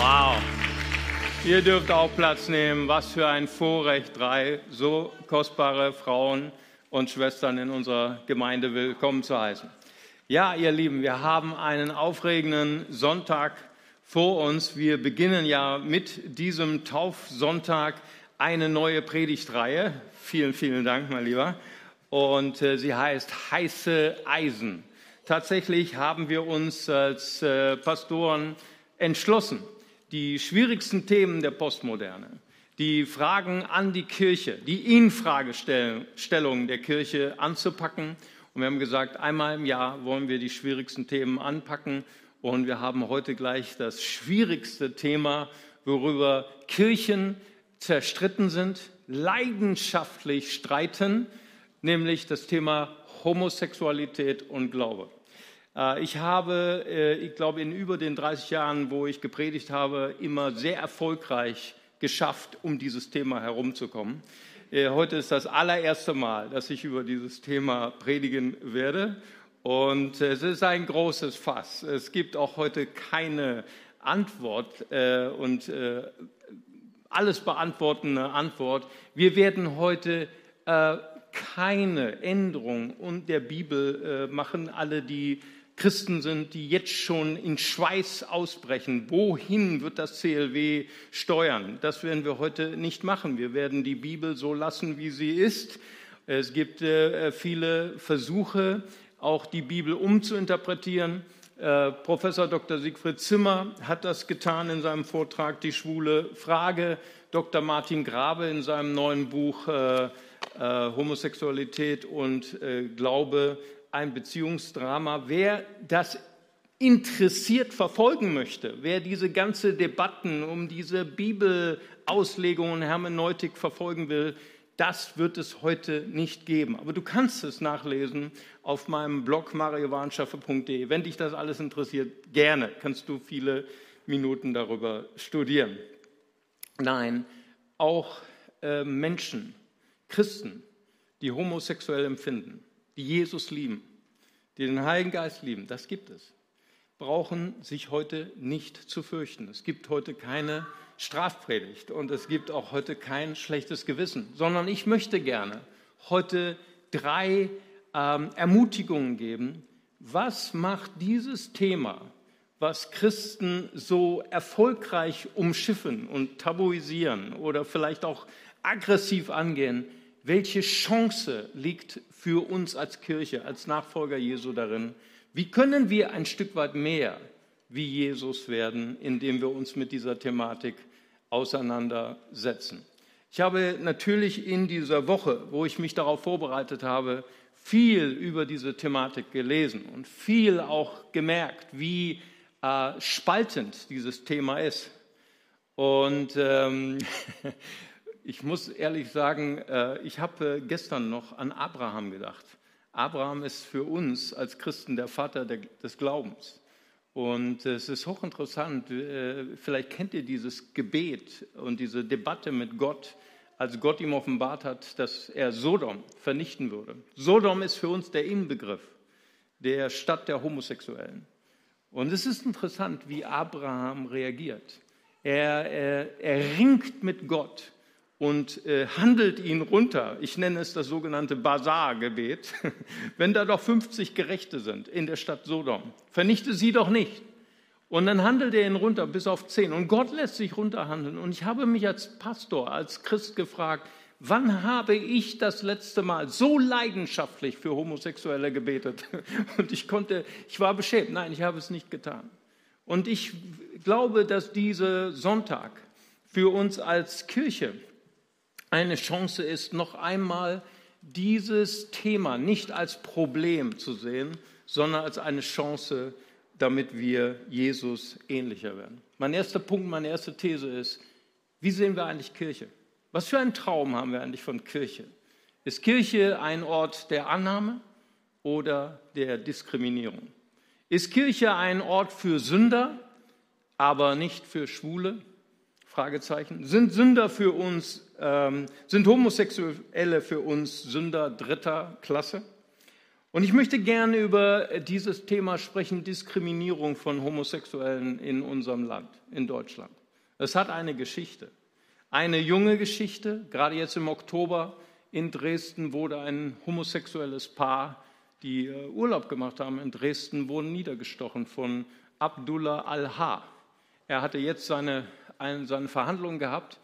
Wow. Ihr dürft auch Platz nehmen. Was für ein Vorrecht, drei so kostbare Frauen und Schwestern in unserer Gemeinde willkommen zu heißen. Ja, ihr Lieben, wir haben einen aufregenden Sonntag vor uns. Wir beginnen ja mit diesem Taufsonntag eine neue Predigtreihe. Vielen, vielen Dank, mein Lieber. Und äh, sie heißt Heiße Eisen. Tatsächlich haben wir uns als äh, Pastoren entschlossen, die schwierigsten Themen der Postmoderne, die Fragen an die Kirche, die Infragestellung der Kirche anzupacken. Und wir haben gesagt, einmal im Jahr wollen wir die schwierigsten Themen anpacken. Und wir haben heute gleich das schwierigste Thema, worüber Kirchen zerstritten sind, leidenschaftlich streiten, nämlich das Thema Homosexualität und Glaube. Äh, ich habe, äh, ich glaube, in über den 30 Jahren, wo ich gepredigt habe, immer sehr erfolgreich geschafft, um dieses Thema herumzukommen. Äh, heute ist das allererste Mal, dass ich über dieses Thema predigen werde. Und es ist ein großes Fass. Es gibt auch heute keine Antwort und alles beantwortende Antwort. Wir werden heute keine Änderung der Bibel machen. Alle, die Christen sind, die jetzt schon in Schweiß ausbrechen. Wohin wird das CLW steuern? Das werden wir heute nicht machen. Wir werden die Bibel so lassen, wie sie ist. Es gibt äh, viele Versuche, auch die Bibel umzuinterpretieren. Äh, Professor Dr. Siegfried Zimmer hat das getan in seinem Vortrag Die schwule Frage. Dr. Martin Grabe in seinem neuen Buch äh, Homosexualität und Glaube ein Beziehungsdrama. Wer das interessiert verfolgen möchte, wer diese ganze Debatten um diese Bibelauslegung und Hermeneutik verfolgen will, das wird es heute nicht geben. Aber du kannst es nachlesen auf meinem Blog mariowarnschaffe.de. Wenn dich das alles interessiert, gerne kannst du viele Minuten darüber studieren. Nein, auch äh, Menschen, Christen, die homosexuell empfinden, die Jesus lieben, die den Heiligen Geist lieben, das gibt es, brauchen sich heute nicht zu fürchten. Es gibt heute keine Strafpredigt und es gibt auch heute kein schlechtes Gewissen, sondern ich möchte gerne heute drei ähm, Ermutigungen geben. Was macht dieses Thema, was Christen so erfolgreich umschiffen und tabuisieren oder vielleicht auch aggressiv angehen, welche Chance liegt für uns als Kirche, als Nachfolger Jesu darin? Wie können wir ein Stück weit mehr wie Jesus werden, indem wir uns mit dieser Thematik auseinandersetzen? Ich habe natürlich in dieser Woche, wo ich mich darauf vorbereitet habe, viel über diese Thematik gelesen und viel auch gemerkt, wie äh, spaltend dieses Thema ist. Und ähm, ich muss ehrlich sagen, äh, ich habe gestern noch an Abraham gedacht. Abraham ist für uns als Christen der Vater des Glaubens. Und es ist hochinteressant, äh, vielleicht kennt ihr dieses Gebet und diese Debatte mit Gott, als Gott ihm offenbart hat, dass er Sodom vernichten würde. Sodom ist für uns der Inbegriff der Stadt der Homosexuellen. Und es ist interessant, wie Abraham reagiert. Er, er, er ringt mit Gott und äh, handelt ihn runter. Ich nenne es das sogenannte Bazar-Gebet. Wenn da doch 50 Gerechte sind in der Stadt Sodom, vernichte sie doch nicht. Und dann handelt er ihn runter bis auf 10. Und Gott lässt sich runterhandeln. Und ich habe mich als Pastor, als Christ gefragt, wann habe ich das letzte Mal so leidenschaftlich für Homosexuelle gebetet? Und ich konnte, ich war beschämt. Nein, ich habe es nicht getan. Und ich glaube, dass dieser Sonntag für uns als Kirche eine Chance ist, noch einmal dieses Thema nicht als Problem zu sehen, sondern als eine Chance, damit wir Jesus ähnlicher werden. Mein erster Punkt, meine erste These ist, wie sehen wir eigentlich Kirche? Was für einen Traum haben wir eigentlich von Kirche? Ist Kirche ein Ort der Annahme oder der Diskriminierung? Ist Kirche ein Ort für Sünder, aber nicht für Schwule? Fragezeichen. Sind Sünder für uns, ähm, sind Homosexuelle für uns Sünder dritter Klasse? Und ich möchte gerne über dieses Thema sprechen, Diskriminierung von Homosexuellen in unserem Land, in Deutschland. Es hat eine Geschichte. Eine junge Geschichte, gerade jetzt im Oktober in Dresden wurde ein homosexuelles Paar, die äh, Urlaub gemacht haben in Dresden, wurden niedergestochen von Abdullah al-Ha. Er hatte jetzt seine, eine, seine Verhandlungen gehabt.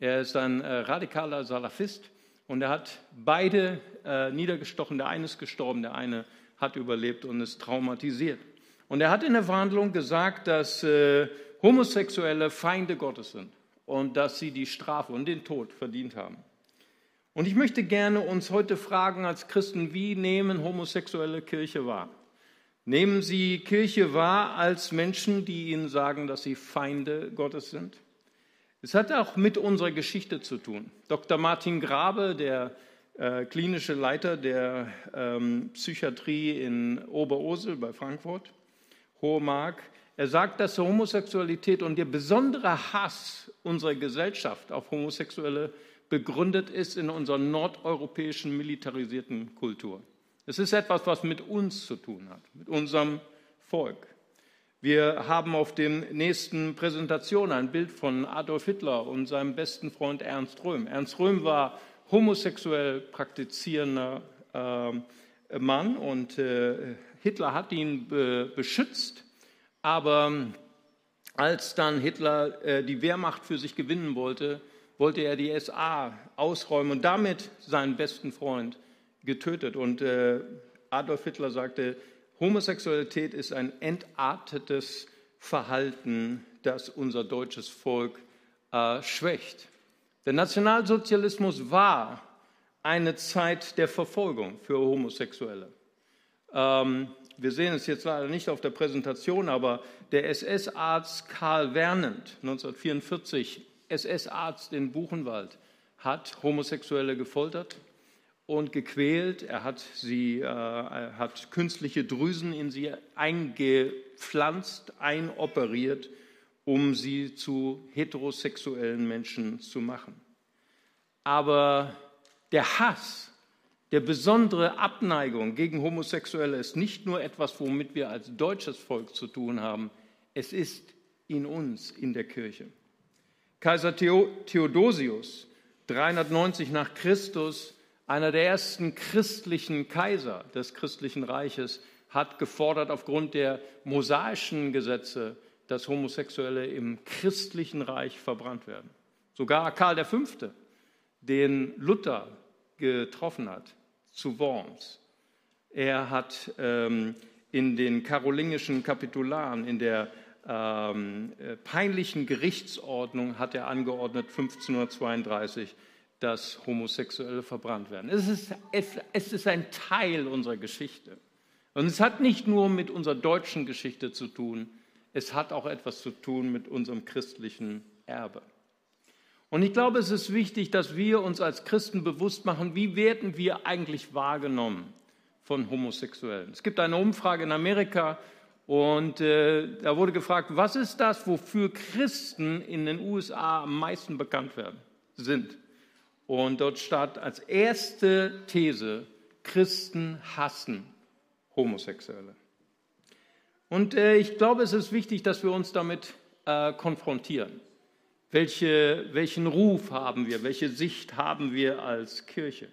Er ist ein äh, radikaler Salafist und er hat beide äh, niedergestochen. Der eine ist gestorben, der eine hat überlebt und ist traumatisiert. Und er hat in der Verhandlung gesagt, dass äh, Homosexuelle Feinde Gottes sind und dass sie die Strafe und den Tod verdient haben. Und ich möchte gerne uns heute fragen als Christen, wie nehmen Homosexuelle Kirche wahr? Nehmen sie Kirche wahr als Menschen, die ihnen sagen, dass sie Feinde Gottes sind? Es hat auch mit unserer Geschichte zu tun. Dr. Martin Grabe, der äh, klinische Leiter der ähm, Psychiatrie in Oberursel bei Frankfurt, Hohe Mark, er sagt, dass Homosexualität und der besondere Hass unserer Gesellschaft auf Homosexuelle begründet ist in unserer nordeuropäischen militarisierten Kultur. Es ist etwas, was mit uns zu tun hat, mit unserem Volk. Wir haben auf den nächsten Präsentationen ein Bild von Adolf Hitler und seinem besten Freund Ernst Röhm. Ernst Röhm war homosexuell praktizierender äh, Mann und äh, Hitler hat ihn be beschützt, aber als dann Hitler äh, die Wehrmacht für sich gewinnen wollte, wollte er die SA ausräumen und damit seinen besten Freund getötet. Und äh, Adolf Hitler sagte, Homosexualität ist ein entartetes Verhalten, das unser deutsches Volk äh, schwächt. Der Nationalsozialismus war eine Zeit der Verfolgung für Homosexuelle. Ähm, wir sehen es jetzt leider nicht auf der Präsentation, aber der SS-Arzt Karl Wernand, 1944 SS-Arzt in Buchenwald, hat Homosexuelle gefoltert, und gequält. Er hat, sie, äh, hat künstliche Drüsen in sie eingepflanzt, einoperiert, um sie zu heterosexuellen Menschen zu machen. Aber der Hass, der besondere Abneigung gegen Homosexuelle ist nicht nur etwas, womit wir als deutsches Volk zu tun haben, es ist in uns, in der Kirche. Kaiser Theodosius, 390 nach Christus, einer der ersten christlichen Kaiser des christlichen Reiches hat gefordert, aufgrund der mosaischen Gesetze, dass Homosexuelle im christlichen Reich verbrannt werden. Sogar Karl V., den Luther getroffen hat, zu Worms. Er hat ähm, in den karolingischen Kapitularen, in der ähm, äh, peinlichen Gerichtsordnung, hat er angeordnet, 1532, dass Homosexuelle verbrannt werden. Es ist, es, es ist ein Teil unserer Geschichte. Und es hat nicht nur mit unserer deutschen Geschichte zu tun, es hat auch etwas zu tun mit unserem christlichen Erbe. Und ich glaube, es ist wichtig, dass wir uns als Christen bewusst machen, wie werden wir eigentlich wahrgenommen von Homosexuellen. Es gibt eine Umfrage in Amerika und äh, da wurde gefragt, was ist das, wofür Christen in den USA am meisten bekannt werden, sind. Und dort steht als erste These, Christen hassen Homosexuelle. Und äh, ich glaube, es ist wichtig, dass wir uns damit äh, konfrontieren. Welche, welchen Ruf haben wir? Welche Sicht haben wir als Kirche?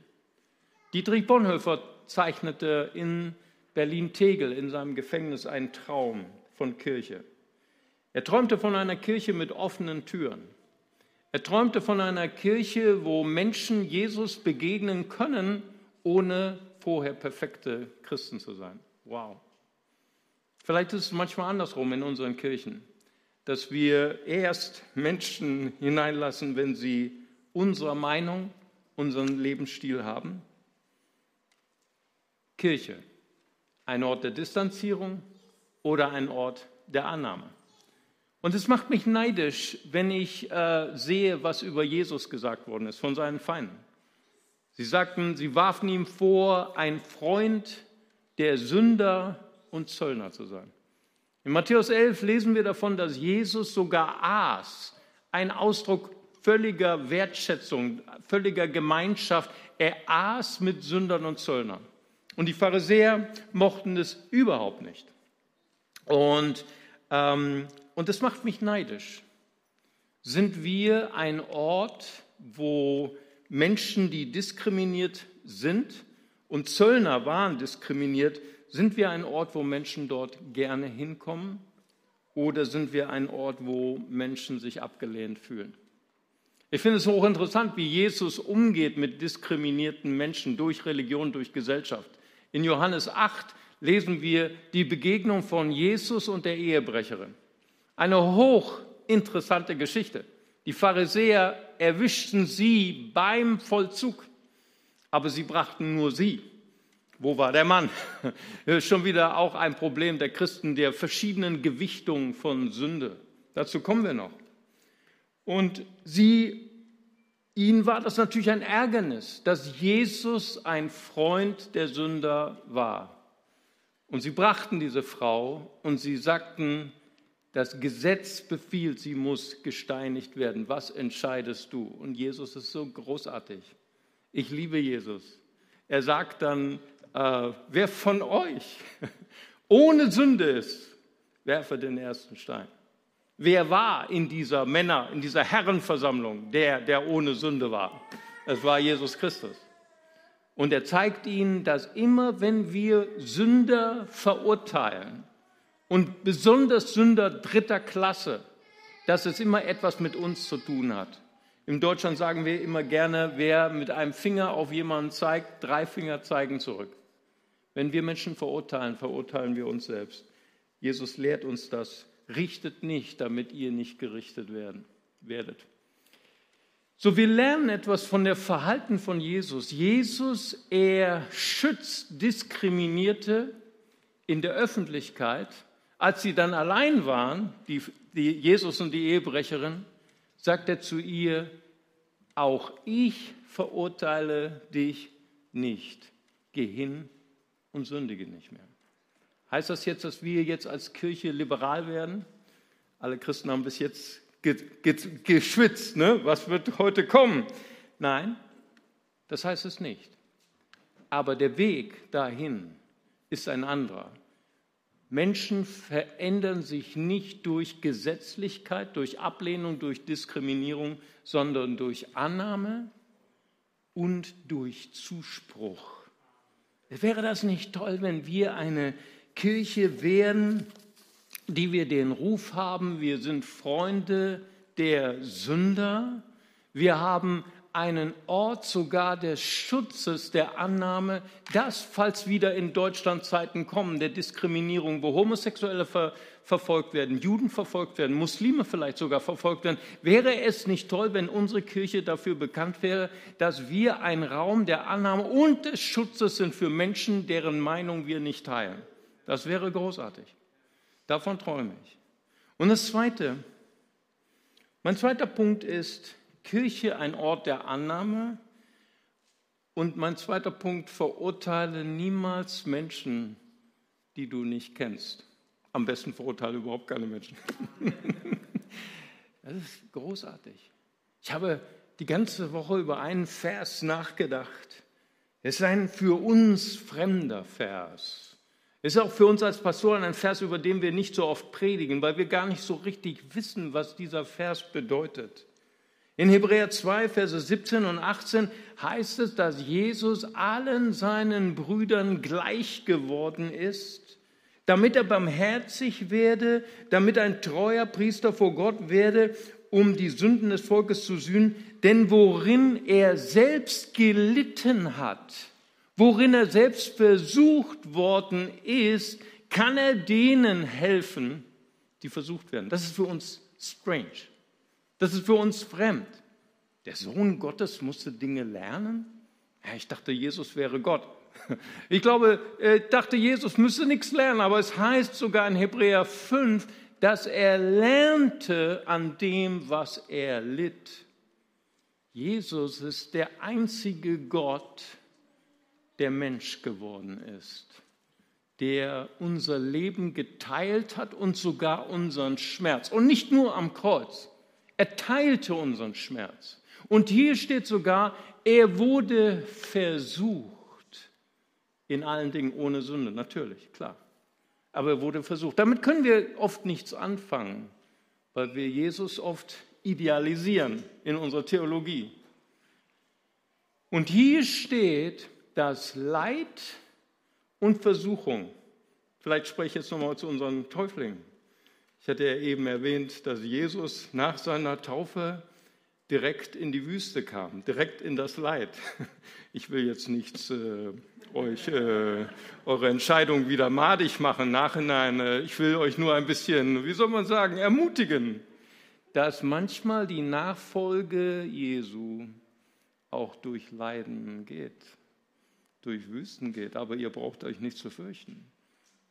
Dietrich Bonhoeffer zeichnete in Berlin-Tegel in seinem Gefängnis einen Traum von Kirche. Er träumte von einer Kirche mit offenen Türen. Er träumte von einer Kirche, wo Menschen Jesus begegnen können, ohne vorher perfekte Christen zu sein. Wow. Vielleicht ist es manchmal andersrum in unseren Kirchen, dass wir erst Menschen hineinlassen, wenn sie unsere Meinung, unseren Lebensstil haben. Kirche, ein Ort der Distanzierung oder ein Ort der Annahme. Und es macht mich neidisch, wenn ich äh, sehe, was über Jesus gesagt worden ist von seinen Feinden. Sie sagten, sie warfen ihm vor, ein Freund der Sünder und Zöllner zu sein. In Matthäus 11 lesen wir davon, dass Jesus sogar aß, ein Ausdruck völliger Wertschätzung, völliger Gemeinschaft. Er aß mit Sündern und Zöllnern. Und die Pharisäer mochten es überhaupt nicht. Und, ähm, und das macht mich neidisch. Sind wir ein Ort, wo Menschen, die diskriminiert sind und Zöllner waren diskriminiert, sind wir ein Ort, wo Menschen dort gerne hinkommen? Oder sind wir ein Ort, wo Menschen sich abgelehnt fühlen? Ich finde es hochinteressant, wie Jesus umgeht mit diskriminierten Menschen durch Religion, durch Gesellschaft. In Johannes 8 lesen wir die Begegnung von Jesus und der Ehebrecherin. Eine hochinteressante Geschichte. Die Pharisäer erwischten sie beim Vollzug, aber sie brachten nur sie. Wo war der Mann? Schon wieder auch ein Problem der Christen, der verschiedenen Gewichtungen von Sünde. Dazu kommen wir noch. Und sie, ihnen war das natürlich ein Ärgernis, dass Jesus ein Freund der Sünder war. Und sie brachten diese Frau und sie sagten, das Gesetz befiehlt, sie muss gesteinigt werden. Was entscheidest du? Und Jesus ist so großartig. Ich liebe Jesus. Er sagt dann, äh, wer von euch ohne Sünde ist, werfe den ersten Stein. Wer war in dieser Männer, in dieser Herrenversammlung, der, der ohne Sünde war? Es war Jesus Christus. Und er zeigt ihnen, dass immer wenn wir Sünder verurteilen, und besonders Sünder dritter Klasse, dass es immer etwas mit uns zu tun hat. In Deutschland sagen wir immer gerne, wer mit einem Finger auf jemanden zeigt, drei Finger zeigen zurück. Wenn wir Menschen verurteilen, verurteilen wir uns selbst. Jesus lehrt uns das. Richtet nicht, damit ihr nicht gerichtet werden, werdet. So, wir lernen etwas von der Verhalten von Jesus. Jesus, er schützt Diskriminierte in der Öffentlichkeit. Als sie dann allein waren, die, die Jesus und die Ehebrecherin, sagt er zu ihr, auch ich verurteile dich nicht. Geh hin und sündige nicht mehr. Heißt das jetzt, dass wir jetzt als Kirche liberal werden? Alle Christen haben bis jetzt ge ge geschwitzt, ne? was wird heute kommen? Nein, das heißt es nicht. Aber der Weg dahin ist ein anderer. Menschen verändern sich nicht durch Gesetzlichkeit, durch Ablehnung, durch Diskriminierung, sondern durch Annahme und durch Zuspruch. Wäre das nicht toll, wenn wir eine Kirche wären, die wir den Ruf haben, wir sind Freunde der Sünder, wir haben einen Ort sogar des Schutzes, der Annahme, dass, falls wieder in Deutschland Zeiten kommen der Diskriminierung, wo Homosexuelle ver verfolgt werden, Juden verfolgt werden, Muslime vielleicht sogar verfolgt werden, wäre es nicht toll, wenn unsere Kirche dafür bekannt wäre, dass wir ein Raum der Annahme und des Schutzes sind für Menschen, deren Meinung wir nicht teilen. Das wäre großartig. Davon träume ich. Und das Zweite, mein zweiter Punkt ist, Kirche ein Ort der Annahme. Und mein zweiter Punkt, verurteile niemals Menschen, die du nicht kennst. Am besten verurteile überhaupt keine Menschen. das ist großartig. Ich habe die ganze Woche über einen Vers nachgedacht. Es ist ein für uns fremder Vers. Es ist auch für uns als Pastoren ein Vers, über den wir nicht so oft predigen, weil wir gar nicht so richtig wissen, was dieser Vers bedeutet. In Hebräer 2, Verse 17 und 18 heißt es, dass Jesus allen seinen Brüdern gleich geworden ist, damit er barmherzig werde, damit ein treuer Priester vor Gott werde, um die Sünden des Volkes zu sühnen. Denn worin er selbst gelitten hat, worin er selbst versucht worden ist, kann er denen helfen, die versucht werden. Das ist für uns strange. Das ist für uns fremd. Der Sohn Gottes musste Dinge lernen? Ja, ich dachte, Jesus wäre Gott. Ich glaube, ich dachte, Jesus müsse nichts lernen, aber es heißt sogar in Hebräer 5, dass er lernte an dem, was er litt. Jesus ist der einzige Gott, der Mensch geworden ist, der unser Leben geteilt hat und sogar unseren Schmerz. Und nicht nur am Kreuz. Er teilte unseren Schmerz. Und hier steht sogar, er wurde versucht. In allen Dingen ohne Sünde, natürlich, klar. Aber er wurde versucht. Damit können wir oft nichts anfangen, weil wir Jesus oft idealisieren in unserer Theologie. Und hier steht, dass Leid und Versuchung, vielleicht spreche ich jetzt nochmal zu unseren Täuflingen. Ich hatte ja eben erwähnt, dass Jesus nach seiner Taufe direkt in die Wüste kam, direkt in das Leid. Ich will jetzt nichts äh, euch äh, eure Entscheidung wieder madig machen. Nachhinein, äh, ich will euch nur ein bisschen, wie soll man sagen, ermutigen, dass manchmal die Nachfolge Jesu auch durch Leiden geht, durch Wüsten geht. Aber ihr braucht euch nicht zu fürchten,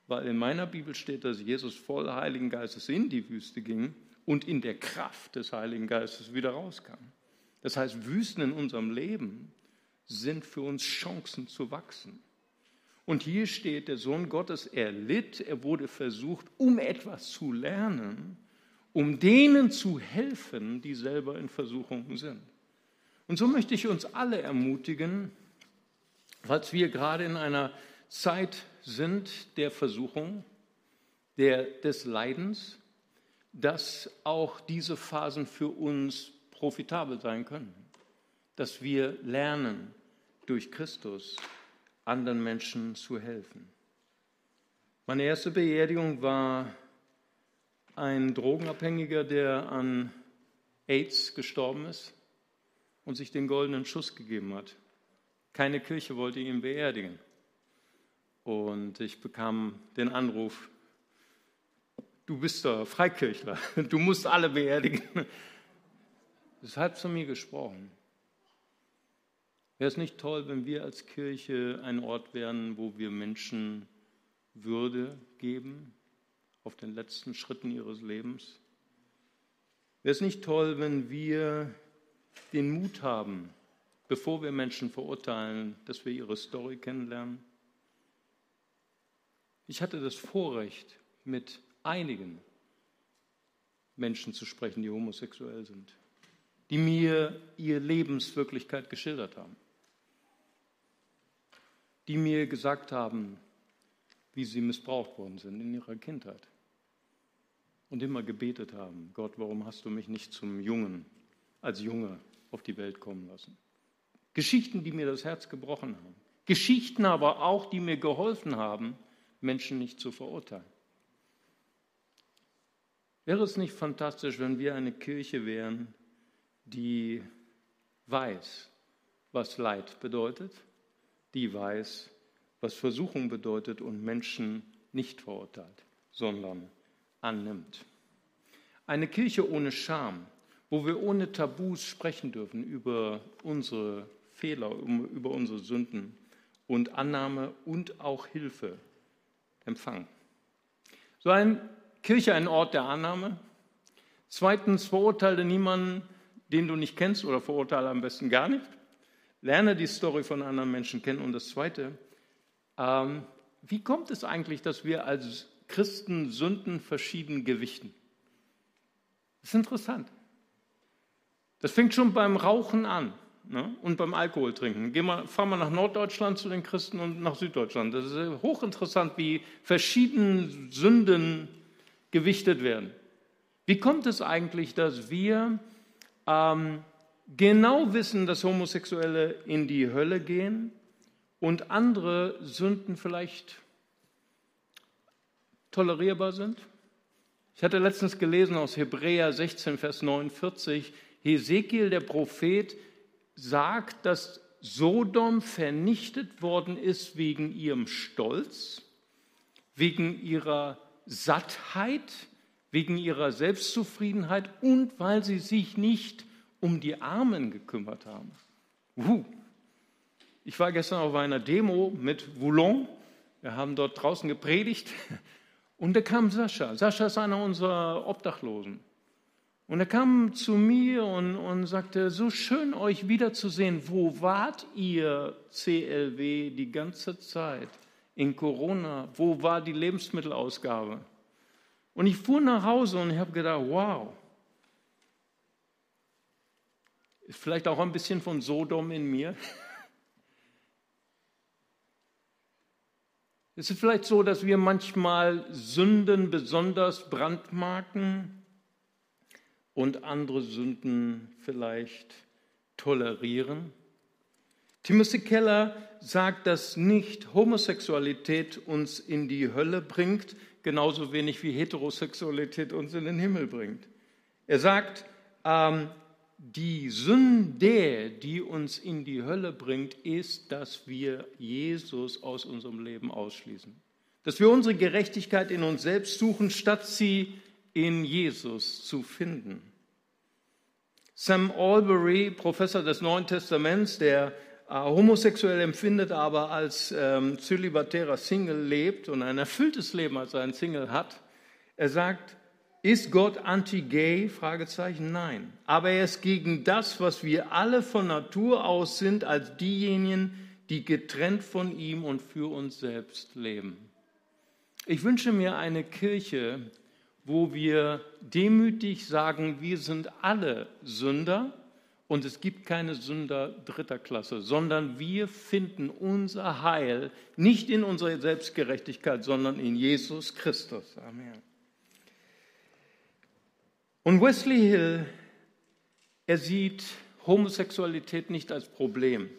weil in meiner Bibel steht, dass Jesus voll Heiligen Geistes in die Wüste ging und in der Kraft des Heiligen Geistes wieder rauskam. Das heißt, Wüsten in unserem Leben sind für uns Chancen zu wachsen. Und hier steht, der Sohn Gottes, er litt, er wurde versucht, um etwas zu lernen, um denen zu helfen, die selber in Versuchungen sind. Und so möchte ich uns alle ermutigen, falls wir gerade in einer Zeit sind der Versuchung, der, des Leidens, dass auch diese Phasen für uns profitabel sein können, dass wir lernen, durch Christus anderen Menschen zu helfen. Meine erste Beerdigung war ein Drogenabhängiger, der an AIDS gestorben ist und sich den goldenen Schuss gegeben hat. Keine Kirche wollte ihn beerdigen. Und ich bekam den Anruf, du bist der Freikirchler, du musst alle beerdigen. Das hat zu mir gesprochen. Wäre es nicht toll, wenn wir als Kirche ein Ort wären, wo wir Menschen Würde geben auf den letzten Schritten ihres Lebens? Wäre es nicht toll, wenn wir den Mut haben, bevor wir Menschen verurteilen, dass wir ihre Story kennenlernen? Ich hatte das Vorrecht, mit einigen Menschen zu sprechen, die homosexuell sind, die mir ihre Lebenswirklichkeit geschildert haben, die mir gesagt haben, wie sie missbraucht worden sind in ihrer Kindheit und immer gebetet haben, Gott, warum hast du mich nicht zum Jungen, als Junge auf die Welt kommen lassen? Geschichten, die mir das Herz gebrochen haben. Geschichten aber auch, die mir geholfen haben, Menschen nicht zu verurteilen. Wäre es nicht fantastisch, wenn wir eine Kirche wären, die weiß, was Leid bedeutet, die weiß, was Versuchung bedeutet und Menschen nicht verurteilt, sondern annimmt. Eine Kirche ohne Scham, wo wir ohne Tabus sprechen dürfen über unsere Fehler, über unsere Sünden und Annahme und auch Hilfe empfangen. So ein Kirche ein Ort der Annahme. Zweitens, verurteile niemanden, den du nicht kennst oder verurteile am besten gar nicht. Lerne die Story von anderen Menschen kennen. Und das Zweite, ähm, wie kommt es eigentlich, dass wir als Christen Sünden verschieden gewichten? Das ist interessant. Das fängt schon beim Rauchen an ne? und beim Alkohol trinken. Geh mal, fahr mal nach Norddeutschland zu den Christen und nach Süddeutschland. Das ist hochinteressant, wie verschieden Sünden gewichtet werden. Wie kommt es eigentlich, dass wir ähm, genau wissen, dass Homosexuelle in die Hölle gehen und andere Sünden vielleicht tolerierbar sind? Ich hatte letztens gelesen aus Hebräer 16, Vers 49, Hesekiel, der Prophet, sagt, dass Sodom vernichtet worden ist wegen ihrem Stolz, wegen ihrer Sattheit, wegen ihrer Selbstzufriedenheit und weil sie sich nicht um die Armen gekümmert haben. Uh. Ich war gestern auf einer Demo mit Voulon. Wir haben dort draußen gepredigt und da kam Sascha. Sascha ist einer unserer Obdachlosen. Und er kam zu mir und, und sagte, so schön euch wiederzusehen. Wo wart ihr, CLW, die ganze Zeit? in Corona, wo war die Lebensmittelausgabe? Und ich fuhr nach Hause und habe gedacht, wow, ist vielleicht auch ein bisschen von Sodom in mir. Es ist vielleicht so, dass wir manchmal Sünden besonders brandmarken und andere Sünden vielleicht tolerieren. Timothy Keller sagt, dass nicht Homosexualität uns in die Hölle bringt, genauso wenig wie Heterosexualität uns in den Himmel bringt. Er sagt, ähm, die Sünde, die uns in die Hölle bringt, ist, dass wir Jesus aus unserem Leben ausschließen. Dass wir unsere Gerechtigkeit in uns selbst suchen, statt sie in Jesus zu finden. Sam Albury, Professor des Neuen Testaments, der äh, homosexuell empfindet, aber als ähm, zölibatärer Single lebt und ein erfülltes Leben als ein Single hat, er sagt, ist Gott anti-gay? Fragezeichen, nein. Aber er ist gegen das, was wir alle von Natur aus sind, als diejenigen, die getrennt von ihm und für uns selbst leben. Ich wünsche mir eine Kirche, wo wir demütig sagen, wir sind alle Sünder und es gibt keine Sünder dritter Klasse, sondern wir finden unser Heil nicht in unserer Selbstgerechtigkeit, sondern in Jesus Christus. Amen. Und Wesley Hill, er sieht Homosexualität nicht als Problem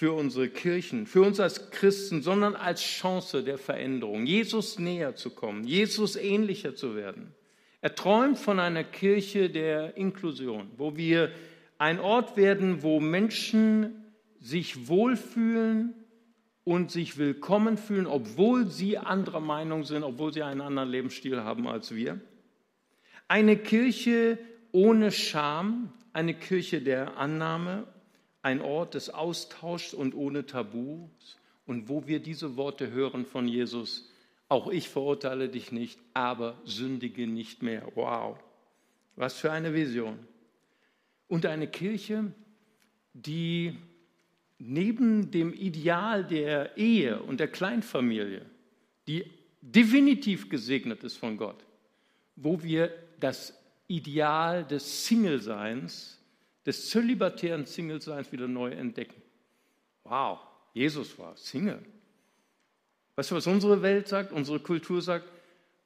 für unsere Kirchen, für uns als Christen, sondern als Chance der Veränderung, Jesus näher zu kommen, Jesus ähnlicher zu werden. Er träumt von einer Kirche der Inklusion, wo wir ein Ort werden, wo Menschen sich wohlfühlen und sich willkommen fühlen, obwohl sie anderer Meinung sind, obwohl sie einen anderen Lebensstil haben als wir. Eine Kirche ohne Scham, eine Kirche der Annahme, ein Ort des Austauschs und ohne Tabus. Und wo wir diese Worte hören von Jesus, auch ich verurteile dich nicht, aber sündige nicht mehr. Wow, was für eine Vision. Und eine Kirche, die neben dem Ideal der Ehe und der Kleinfamilie, die definitiv gesegnet ist von Gott, wo wir das Ideal des Single-Seins, des zölibatären Single-Seins wieder neu entdecken. Wow, Jesus war Single. Weißt du, was unsere Welt sagt, unsere Kultur sagt?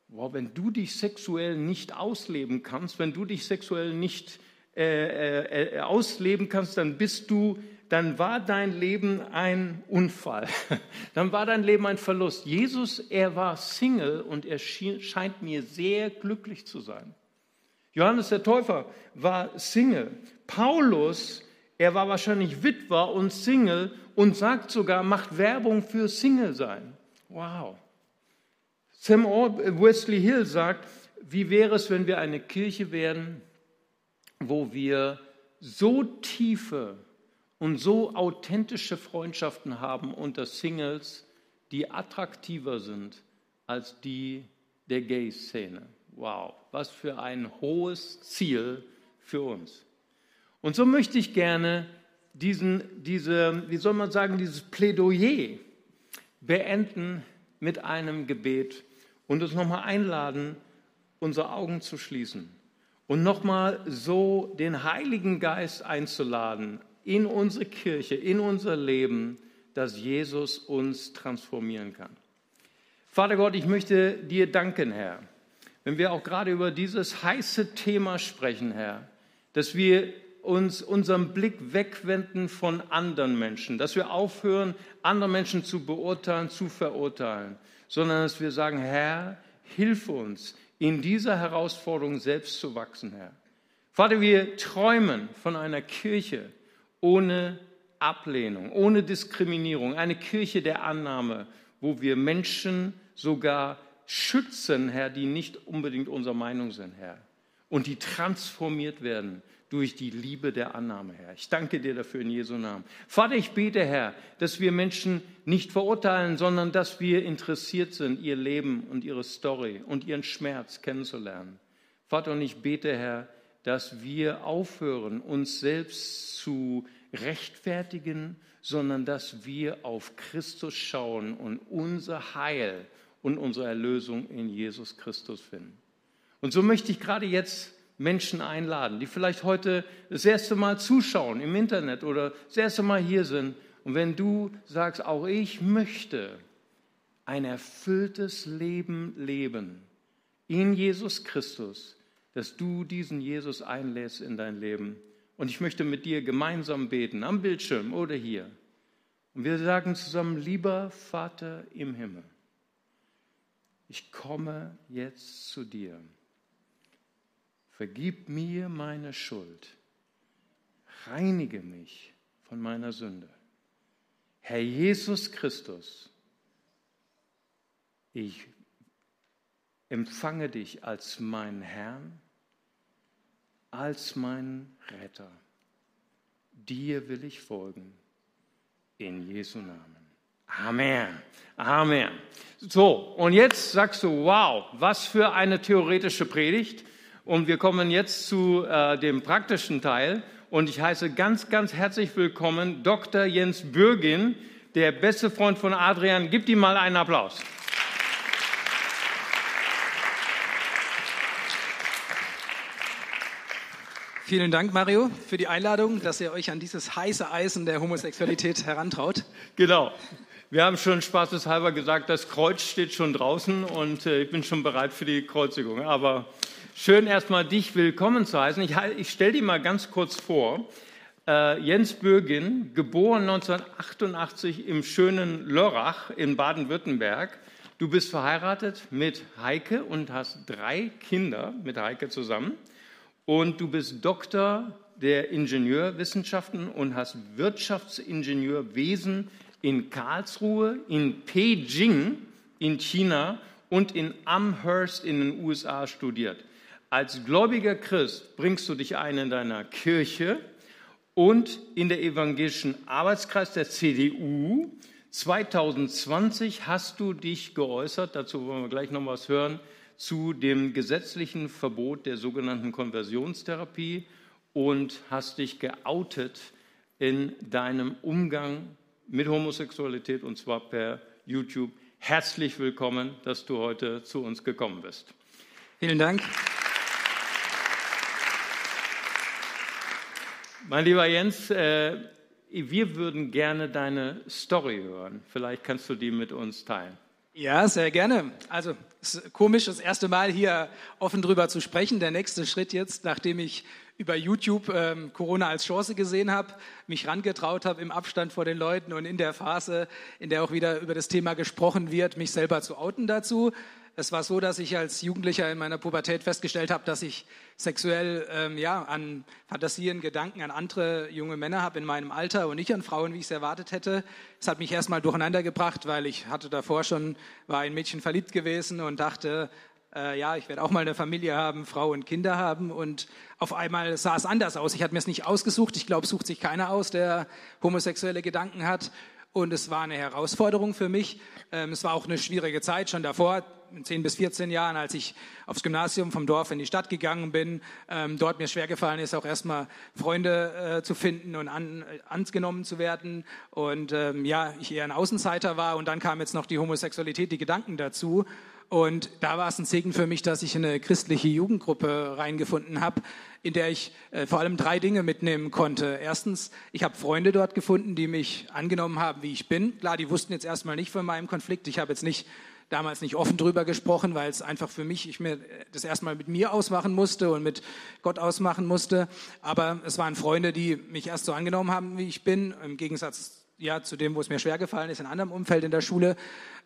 Wow, wenn du dich sexuell nicht ausleben kannst, wenn du dich sexuell nicht äh, äh, äh ausleben kannst, dann bist du dann war dein Leben ein Unfall. Dann war dein Leben ein Verlust. Jesus, er war Single und er scheint mir sehr glücklich zu sein. Johannes der Täufer war Single. Paulus, er war wahrscheinlich Witwer und Single und sagt sogar, macht Werbung für Single sein. Wow. Sam Wesley Hill sagt, wie wäre es, wenn wir eine Kirche wären, wo wir so tiefe und so authentische Freundschaften haben unter Singles, die attraktiver sind als die der Gay-Szene. Wow, was für ein hohes Ziel für uns. Und so möchte ich gerne diesen, diese, wie soll man sagen, dieses Plädoyer beenden mit einem Gebet und uns nochmal einladen, unsere Augen zu schließen und nochmal so den Heiligen Geist einzuladen in unsere Kirche, in unser Leben, dass Jesus uns transformieren kann. Vater Gott, ich möchte dir danken, Herr wenn wir auch gerade über dieses heiße Thema sprechen, Herr, dass wir uns unseren Blick wegwenden von anderen Menschen, dass wir aufhören, andere Menschen zu beurteilen, zu verurteilen, sondern dass wir sagen, Herr, hilf uns, in dieser Herausforderung selbst zu wachsen, Herr. Vater, wir träumen von einer Kirche ohne Ablehnung, ohne Diskriminierung, eine Kirche der Annahme, wo wir Menschen sogar schützen, Herr, die nicht unbedingt unserer Meinung sind, Herr. Und die transformiert werden durch die Liebe der Annahme, Herr. Ich danke dir dafür in Jesu Namen. Vater, ich bete, Herr, dass wir Menschen nicht verurteilen, sondern dass wir interessiert sind, ihr Leben und ihre Story und ihren Schmerz kennenzulernen. Vater, und ich bete, Herr, dass wir aufhören, uns selbst zu rechtfertigen, sondern dass wir auf Christus schauen und unser Heil und unsere Erlösung in Jesus Christus finden. Und so möchte ich gerade jetzt Menschen einladen, die vielleicht heute das erste Mal zuschauen im Internet oder das erste Mal hier sind. Und wenn du sagst, auch ich möchte ein erfülltes Leben leben in Jesus Christus, dass du diesen Jesus einlässt in dein Leben. Und ich möchte mit dir gemeinsam beten, am Bildschirm oder hier. Und wir sagen zusammen, lieber Vater im Himmel, ich komme jetzt zu dir. Vergib mir meine Schuld. Reinige mich von meiner Sünde. Herr Jesus Christus, ich empfange dich als meinen Herrn, als meinen Retter. Dir will ich folgen. In Jesu Namen. Amen. Amen. So, und jetzt sagst du, wow, was für eine theoretische Predigt. Und wir kommen jetzt zu äh, dem praktischen Teil. Und ich heiße ganz, ganz herzlich willkommen Dr. Jens Bürgin, der beste Freund von Adrian. Gib ihm mal einen Applaus. Vielen Dank, Mario, für die Einladung, dass ihr euch an dieses heiße Eisen der Homosexualität herantraut. Genau. Wir haben schon spaßeshalber gesagt, das Kreuz steht schon draußen und äh, ich bin schon bereit für die Kreuzigung. Aber schön erstmal dich willkommen zu heißen. Ich, ich stelle dir mal ganz kurz vor. Äh, Jens Bürgin, geboren 1988 im schönen Lörrach in Baden-Württemberg. Du bist verheiratet mit Heike und hast drei Kinder mit Heike zusammen und du bist Doktor der Ingenieurwissenschaften und hast Wirtschaftsingenieurwesen in Karlsruhe, in Beijing in China und in Amherst in den USA studiert. Als gläubiger Christ bringst du dich ein in deiner Kirche und in der evangelischen Arbeitskreis der CDU. 2020 hast du dich geäußert, dazu wollen wir gleich noch was hören, zu dem gesetzlichen Verbot der sogenannten Konversionstherapie und hast dich geoutet in deinem Umgang mit Homosexualität und zwar per YouTube. Herzlich willkommen, dass du heute zu uns gekommen bist. Vielen Dank. Mein lieber Jens, äh, wir würden gerne deine Story hören. Vielleicht kannst du die mit uns teilen. Ja, sehr gerne. Also komisch, das erste Mal hier offen drüber zu sprechen. Der nächste Schritt jetzt, nachdem ich über YouTube ähm, Corona als Chance gesehen habe, mich rangetraut habe im Abstand vor den Leuten und in der Phase, in der auch wieder über das Thema gesprochen wird, mich selber zu outen dazu. Es war so, dass ich als Jugendlicher in meiner Pubertät festgestellt habe, dass ich sexuell ähm, ja, an Fantasien, Gedanken an andere junge Männer habe in meinem Alter und nicht an Frauen, wie ich es erwartet hätte. Es hat mich erstmal durcheinander gebracht, weil ich hatte davor schon, war ein Mädchen verliebt gewesen und dachte, äh, ja, ich werde auch mal eine Familie haben, Frau und Kinder haben. Und auf einmal sah es anders aus. Ich hatte mir es nicht ausgesucht. Ich glaube, sucht sich keiner aus, der homosexuelle Gedanken hat. Und es war eine Herausforderung für mich. Ähm, es war auch eine schwierige Zeit schon davor. 10 bis 14 Jahren, als ich aufs Gymnasium vom Dorf in die Stadt gegangen bin, ähm, dort mir schwer gefallen ist, auch erstmal Freunde äh, zu finden und an, äh, angenommen zu werden. Und ähm, ja, ich eher ein Außenseiter war und dann kam jetzt noch die Homosexualität, die Gedanken dazu. Und da war es ein Segen für mich, dass ich in eine christliche Jugendgruppe reingefunden habe, in der ich äh, vor allem drei Dinge mitnehmen konnte. Erstens, ich habe Freunde dort gefunden, die mich angenommen haben, wie ich bin. Klar, die wussten jetzt erstmal nicht von meinem Konflikt. Ich habe jetzt nicht damals nicht offen drüber gesprochen, weil es einfach für mich, ich mir das erstmal mit mir ausmachen musste und mit Gott ausmachen musste. Aber es waren Freunde, die mich erst so angenommen haben, wie ich bin, im Gegensatz ja, zu dem, wo es mir schwer gefallen ist, in einem anderen Umfeld in der Schule.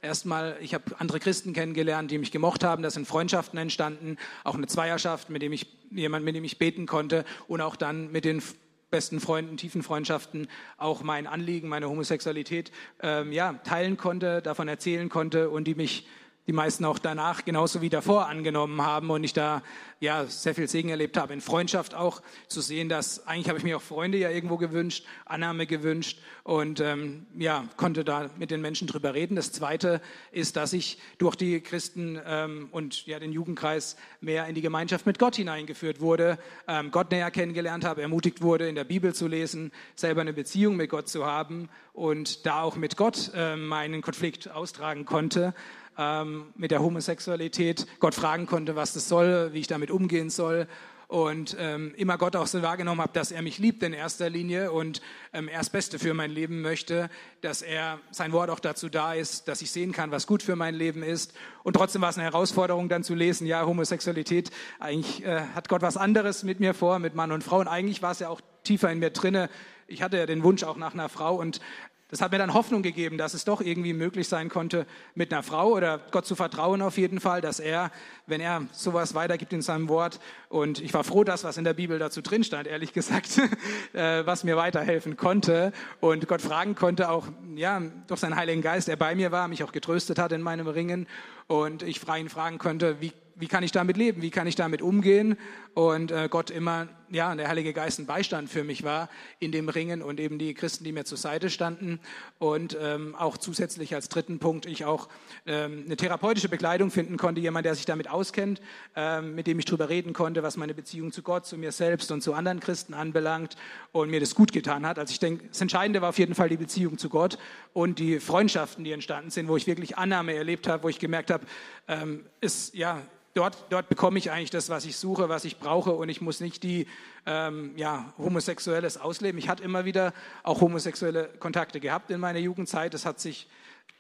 Erstmal, ich habe andere Christen kennengelernt, die mich gemocht haben. Da sind Freundschaften entstanden, auch eine Zweierschaft, mit dem ich jemand, mit dem ich beten konnte und auch dann mit den besten Freunden, tiefen Freundschaften auch mein Anliegen, meine Homosexualität ähm, ja, teilen konnte, davon erzählen konnte und die mich die meisten auch danach genauso wie davor angenommen haben und ich da ja sehr viel Segen erlebt habe in Freundschaft auch zu sehen, dass eigentlich habe ich mir auch Freunde ja irgendwo gewünscht, Annahme gewünscht und ähm, ja konnte da mit den Menschen drüber reden. Das Zweite ist, dass ich durch die Christen ähm, und ja den Jugendkreis mehr in die Gemeinschaft mit Gott hineingeführt wurde, ähm, Gott näher kennengelernt habe, ermutigt wurde, in der Bibel zu lesen, selber eine Beziehung mit Gott zu haben und da auch mit Gott äh, meinen Konflikt austragen konnte ähm, mit der Homosexualität, Gott fragen konnte, was das soll, wie ich damit umgehen soll. und ähm, immer Gott auch so wahrgenommen habe, dass er mich liebt in erster Linie und ähm, er das Beste für mein Leben möchte, dass er sein Wort auch dazu da ist, dass ich sehen kann, was gut für mein Leben ist. Und trotzdem war es eine Herausforderung, dann zu lesen, ja, Homosexualität, eigentlich äh, hat Gott was anderes mit mir vor, mit Mann und Frau. Und eigentlich war es ja auch tiefer in mir drinne. Ich hatte ja den Wunsch auch nach einer Frau und das hat mir dann Hoffnung gegeben, dass es doch irgendwie möglich sein konnte, mit einer Frau oder Gott zu vertrauen auf jeden Fall, dass er, wenn er sowas weitergibt in seinem Wort, und ich war froh, dass was in der Bibel dazu drin stand, ehrlich gesagt, äh, was mir weiterhelfen konnte. Und Gott fragen konnte, auch ja, durch seinen Heiligen Geist, der bei mir war, mich auch getröstet hat in meinem Ringen. Und ich ihn fragen konnte, wie wie kann ich damit leben, wie kann ich damit umgehen? Und äh, Gott immer, ja, der Heilige Geist ein Beistand für mich war in dem Ringen und eben die Christen, die mir zur Seite standen und ähm, auch zusätzlich als dritten Punkt ich auch ähm, eine therapeutische Begleitung finden konnte, jemand, der sich damit auskennt, ähm, mit dem ich drüber reden konnte, was meine Beziehung zu Gott, zu mir selbst und zu anderen Christen anbelangt und mir das gut getan hat. Also ich denke, das Entscheidende war auf jeden Fall die Beziehung zu Gott und die Freundschaften, die entstanden sind, wo ich wirklich Annahme erlebt habe, wo ich gemerkt habe, ähm, ist ja dort, dort bekomme ich eigentlich das, was ich suche, was ich brauche und ich muss nicht die ähm, ja, Homosexuelles ausleben. Ich hatte immer wieder auch homosexuelle Kontakte gehabt in meiner Jugendzeit. Das hat sich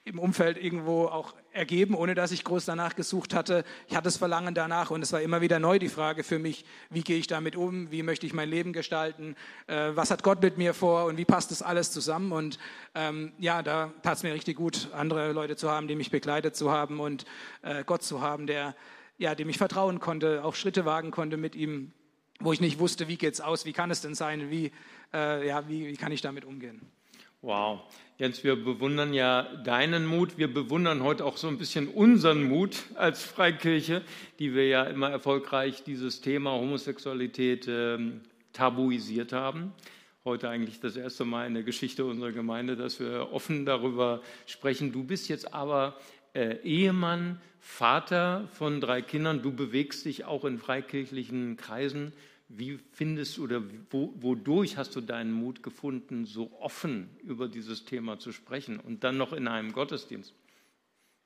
im Umfeld irgendwo auch ergeben, ohne dass ich groß danach gesucht hatte. Ich hatte das Verlangen danach und es war immer wieder neu die Frage für mich, wie gehe ich damit um, wie möchte ich mein Leben gestalten, äh, was hat Gott mit mir vor und wie passt das alles zusammen. Und ähm, ja, da tat es mir richtig gut, andere Leute zu haben, die mich begleitet zu haben und äh, Gott zu haben, der ja, dem ich vertrauen konnte, auch Schritte wagen konnte mit ihm, wo ich nicht wusste, wie geht's aus, wie kann es denn sein, wie, äh, ja, wie, wie kann ich damit umgehen. Wow. Jens, wir bewundern ja deinen Mut. Wir bewundern heute auch so ein bisschen unseren Mut als Freikirche, die wir ja immer erfolgreich dieses Thema Homosexualität äh, tabuisiert haben. Heute eigentlich das erste Mal in der Geschichte unserer Gemeinde, dass wir offen darüber sprechen. Du bist jetzt aber äh, Ehemann, Vater von drei Kindern. Du bewegst dich auch in freikirchlichen Kreisen. Wie findest oder wo, wodurch hast du deinen Mut gefunden, so offen über dieses Thema zu sprechen und dann noch in einem Gottesdienst?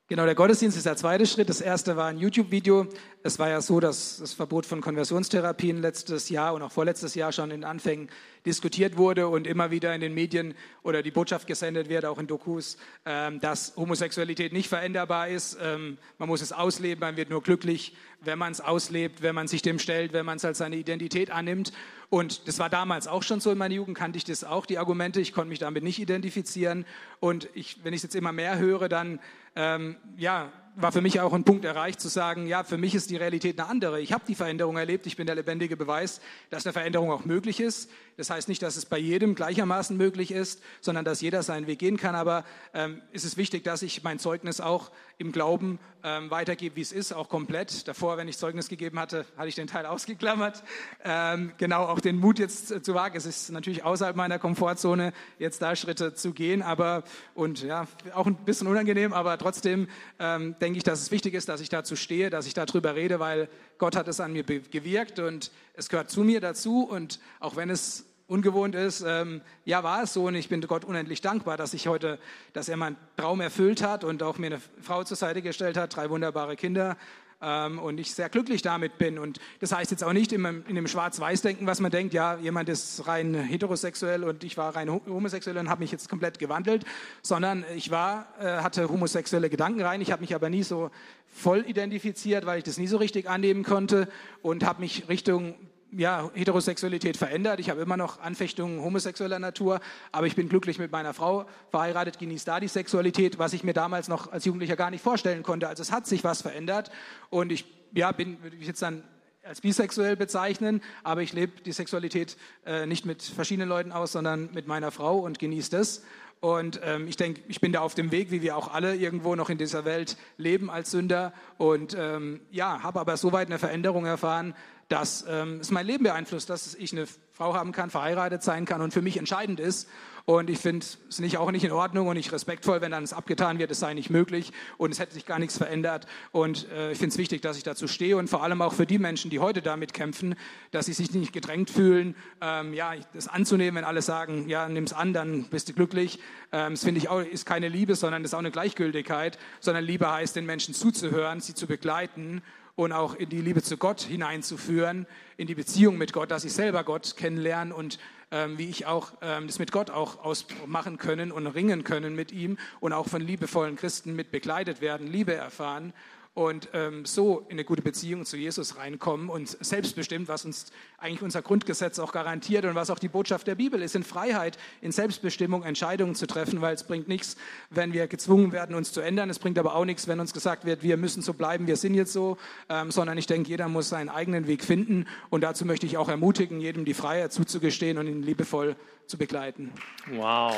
Genau, der Gottesdienst ist der zweite Schritt. Das erste war ein YouTube-Video. Es war ja so, dass das Verbot von Konversionstherapien letztes Jahr und auch vorletztes Jahr schon in Anfängen diskutiert wurde und immer wieder in den Medien oder die Botschaft gesendet wird, auch in Dokus, ähm, dass Homosexualität nicht veränderbar ist. Ähm, man muss es ausleben, man wird nur glücklich, wenn man es auslebt, wenn man sich dem stellt, wenn man es als seine Identität annimmt. Und das war damals auch schon so in meiner Jugend, kannte ich das auch, die Argumente. Ich konnte mich damit nicht identifizieren. Und ich, wenn ich es jetzt immer mehr höre, dann ähm, ja, war für mich auch ein Punkt erreicht, zu sagen, ja, für mich ist die Realität eine andere. Ich habe die Veränderung erlebt, ich bin der lebendige Beweis, dass eine Veränderung auch möglich ist. Das heißt nicht, dass es bei jedem gleichermaßen möglich ist, sondern dass jeder seinen Weg gehen kann. Aber ähm, ist es wichtig, dass ich mein Zeugnis auch im Glauben ähm, weitergebe, wie es ist, auch komplett. Davor, wenn ich Zeugnis gegeben hatte, hatte ich den Teil ausgeklammert. Ähm, genau, auch den Mut jetzt zu wagen. Es ist natürlich außerhalb meiner Komfortzone, jetzt da Schritte zu gehen, aber und ja, auch ein bisschen unangenehm, aber trotzdem ähm, denke ich, dass es wichtig ist, dass ich dazu stehe, dass ich darüber rede, weil Gott hat es an mir gewirkt und es gehört zu mir dazu. Und auch wenn es ungewohnt ist, ähm, ja, war es so und ich bin Gott unendlich dankbar, dass ich heute, dass er meinen Traum erfüllt hat und auch mir eine Frau zur Seite gestellt hat, drei wunderbare Kinder ähm, und ich sehr glücklich damit bin. Und das heißt jetzt auch nicht in, in dem Schwarz-Weiß-Denken, was man denkt, ja, jemand ist rein heterosexuell und ich war rein homosexuell und habe mich jetzt komplett gewandelt, sondern ich war, äh, hatte homosexuelle Gedanken rein. Ich habe mich aber nie so voll identifiziert, weil ich das nie so richtig annehmen konnte und habe mich Richtung ja, Heterosexualität verändert. Ich habe immer noch Anfechtungen homosexueller Natur, aber ich bin glücklich mit meiner Frau verheiratet, genieße da die Sexualität, was ich mir damals noch als Jugendlicher gar nicht vorstellen konnte. Also es hat sich was verändert und ich ja, bin, würde ich jetzt dann als bisexuell bezeichnen, aber ich lebe die Sexualität äh, nicht mit verschiedenen Leuten aus, sondern mit meiner Frau und genieße das. Und ähm, ich denke, ich bin da auf dem Weg, wie wir auch alle irgendwo noch in dieser Welt leben als Sünder. Und ähm, ja, habe aber soweit eine Veränderung erfahren, dass ähm, es mein Leben beeinflusst, dass ich eine Frau haben kann, verheiratet sein kann und für mich entscheidend ist. Und ich finde es nicht, auch nicht in Ordnung und nicht respektvoll, wenn dann es abgetan wird, es sei nicht möglich und es hätte sich gar nichts verändert. Und äh, ich finde es wichtig, dass ich dazu stehe und vor allem auch für die Menschen, die heute damit kämpfen, dass sie sich nicht gedrängt fühlen, ähm, ja, das anzunehmen, wenn alle sagen, ja, nimm es an, dann bist du glücklich. Ähm, das finde ich auch, ist keine Liebe, sondern ist auch eine Gleichgültigkeit, sondern Liebe heißt, den Menschen zuzuhören, sie zu begleiten und auch in die Liebe zu Gott hineinzuführen, in die Beziehung mit Gott, dass ich selber Gott kennenlerne und ähm, wie ich auch ähm, das mit Gott auch ausmachen können und ringen können mit ihm und auch von liebevollen Christen mit begleitet werden, Liebe erfahren und ähm, so in eine gute Beziehung zu Jesus reinkommen und selbstbestimmt, was uns eigentlich unser Grundgesetz auch garantiert und was auch die Botschaft der Bibel ist, in Freiheit, in Selbstbestimmung Entscheidungen zu treffen, weil es bringt nichts, wenn wir gezwungen werden, uns zu ändern. Es bringt aber auch nichts, wenn uns gesagt wird, wir müssen so bleiben, wir sind jetzt so, ähm, sondern ich denke, jeder muss seinen eigenen Weg finden und dazu möchte ich auch ermutigen, jedem die Freiheit zuzugestehen und ihn liebevoll zu begleiten. Wow.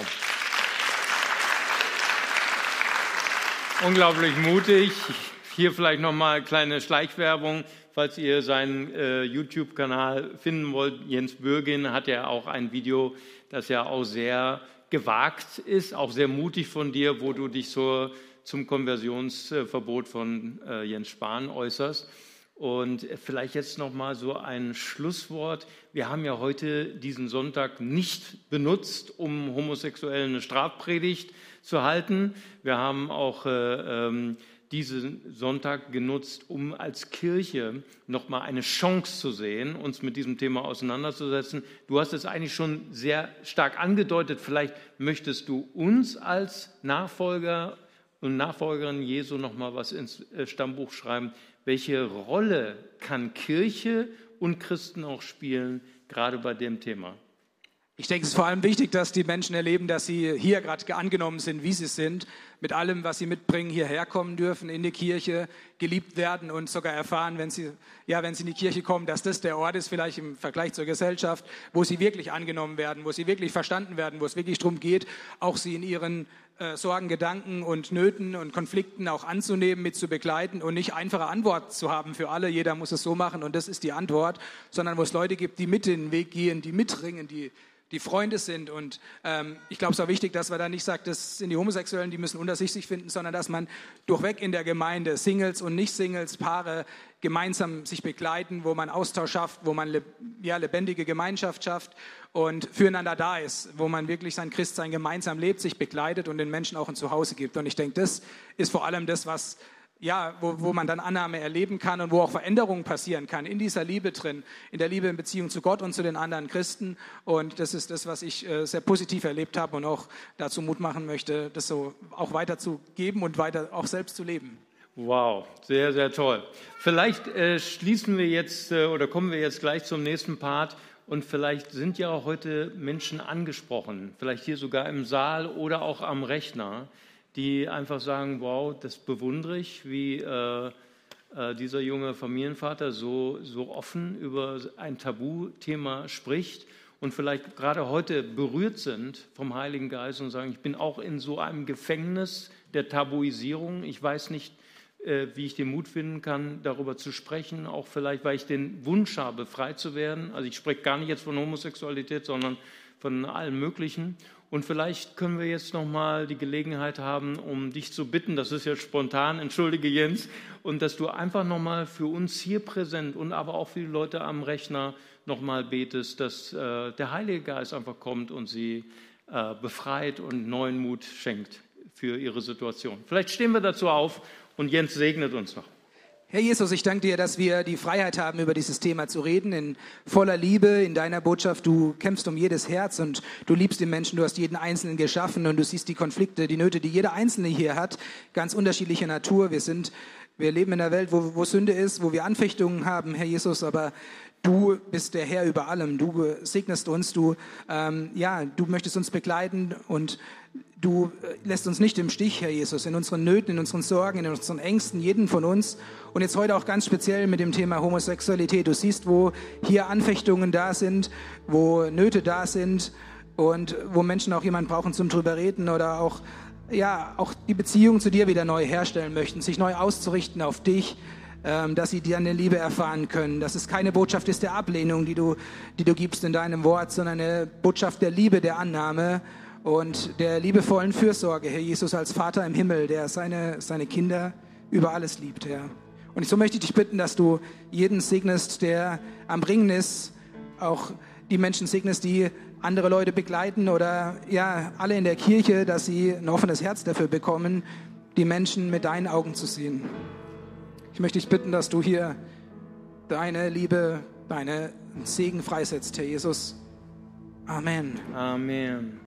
Unglaublich mutig. Hier vielleicht nochmal kleine Schleichwerbung, falls ihr seinen äh, YouTube-Kanal finden wollt. Jens Bürgin hat ja auch ein Video, das ja auch sehr gewagt ist, auch sehr mutig von dir, wo du dich so zum Konversionsverbot von äh, Jens Spahn äußerst. Und vielleicht jetzt noch mal so ein Schlusswort. Wir haben ja heute diesen Sonntag nicht benutzt, um Homosexuellen eine Strafpredigt zu halten. Wir haben auch äh, ähm, diesen Sonntag genutzt, um als Kirche nochmal eine Chance zu sehen, uns mit diesem Thema auseinanderzusetzen. Du hast es eigentlich schon sehr stark angedeutet. Vielleicht möchtest du uns als Nachfolger und Nachfolgerin Jesu nochmal was ins äh, Stammbuch schreiben. Welche Rolle kann Kirche und Christen auch spielen, gerade bei dem Thema? Ich denke, es ist vor allem wichtig, dass die Menschen erleben, dass sie hier gerade angenommen sind, wie sie sind, mit allem, was sie mitbringen, hierher kommen dürfen, in die Kirche, geliebt werden und sogar erfahren, wenn sie, ja, wenn sie in die Kirche kommen, dass das der Ort ist, vielleicht im Vergleich zur Gesellschaft, wo sie wirklich angenommen werden, wo sie wirklich verstanden werden, wo es wirklich darum geht, auch sie in ihren äh, Sorgen, Gedanken und Nöten und Konflikten auch anzunehmen, mit zu begleiten und nicht einfache Antwort zu haben für alle, jeder muss es so machen und das ist die Antwort, sondern wo es Leute gibt, die mit den Weg gehen, die mitringen, die die Freunde sind. Und ähm, ich glaube, es auch wichtig, dass man da nicht sagt, das sind die Homosexuellen, die müssen unter sich sich finden, sondern dass man durchweg in der Gemeinde Singles und Nicht-Singles, Paare gemeinsam sich begleiten, wo man Austausch schafft, wo man le ja, lebendige Gemeinschaft schafft und füreinander da ist, wo man wirklich sein Christsein gemeinsam lebt, sich begleitet und den Menschen auch ein Zuhause gibt. Und ich denke, das ist vor allem das, was ja, wo, wo man dann Annahme erleben kann und wo auch Veränderungen passieren kann, in dieser Liebe drin, in der Liebe in Beziehung zu Gott und zu den anderen Christen. Und das ist das, was ich äh, sehr positiv erlebt habe und auch dazu Mut machen möchte, das so auch weiter zu geben und weiter auch selbst zu leben. Wow, sehr, sehr toll. Vielleicht äh, schließen wir jetzt äh, oder kommen wir jetzt gleich zum nächsten Part. Und vielleicht sind ja auch heute Menschen angesprochen, vielleicht hier sogar im Saal oder auch am Rechner, die einfach sagen, wow, das bewundere ich, wie äh, äh, dieser junge Familienvater so, so offen über ein Tabuthema spricht und vielleicht gerade heute berührt sind vom Heiligen Geist und sagen, ich bin auch in so einem Gefängnis der Tabuisierung. Ich weiß nicht, äh, wie ich den Mut finden kann, darüber zu sprechen, auch vielleicht, weil ich den Wunsch habe, frei zu werden. Also ich spreche gar nicht jetzt von Homosexualität, sondern von allem Möglichen. Und vielleicht können wir jetzt noch mal die Gelegenheit haben, um dich zu bitten, das ist jetzt spontan, entschuldige Jens, und dass du einfach noch mal für uns hier präsent und aber auch für die Leute am Rechner noch mal betest, dass äh, der Heilige Geist einfach kommt und sie äh, befreit und neuen Mut schenkt für ihre Situation. Vielleicht stehen wir dazu auf und Jens segnet uns noch. Herr Jesus, ich danke dir, dass wir die Freiheit haben, über dieses Thema zu reden, in voller Liebe, in deiner Botschaft. Du kämpfst um jedes Herz und du liebst den Menschen, du hast jeden Einzelnen geschaffen und du siehst die Konflikte, die Nöte, die jeder Einzelne hier hat, ganz unterschiedlicher Natur. Wir sind, wir leben in einer Welt, wo, wo Sünde ist, wo wir Anfechtungen haben, Herr Jesus, aber Du bist der Herr über allem. Du segnest uns. Du, ähm, ja, du möchtest uns begleiten und du äh, lässt uns nicht im Stich, Herr Jesus, in unseren Nöten, in unseren Sorgen, in unseren Ängsten, jeden von uns. Und jetzt heute auch ganz speziell mit dem Thema Homosexualität. Du siehst, wo hier Anfechtungen da sind, wo Nöte da sind und wo Menschen auch jemanden brauchen zum drüber reden oder auch ja, auch die Beziehung zu dir wieder neu herstellen möchten, sich neu auszurichten auf dich, ähm, dass sie deine Liebe erfahren können, dass es keine Botschaft ist der Ablehnung, die du, die du gibst in deinem Wort, sondern eine Botschaft der Liebe, der Annahme und der liebevollen Fürsorge, Herr Jesus, als Vater im Himmel, der seine, seine Kinder über alles liebt, Herr. Und so möchte ich dich bitten, dass du jeden segnest, der am Ringen ist, auch die Menschen segnest, die andere Leute begleiten oder ja, alle in der Kirche, dass sie ein offenes Herz dafür bekommen, die Menschen mit deinen Augen zu sehen. Ich möchte dich bitten, dass du hier deine Liebe, deine Segen freisetzt, Herr Jesus. Amen. Amen.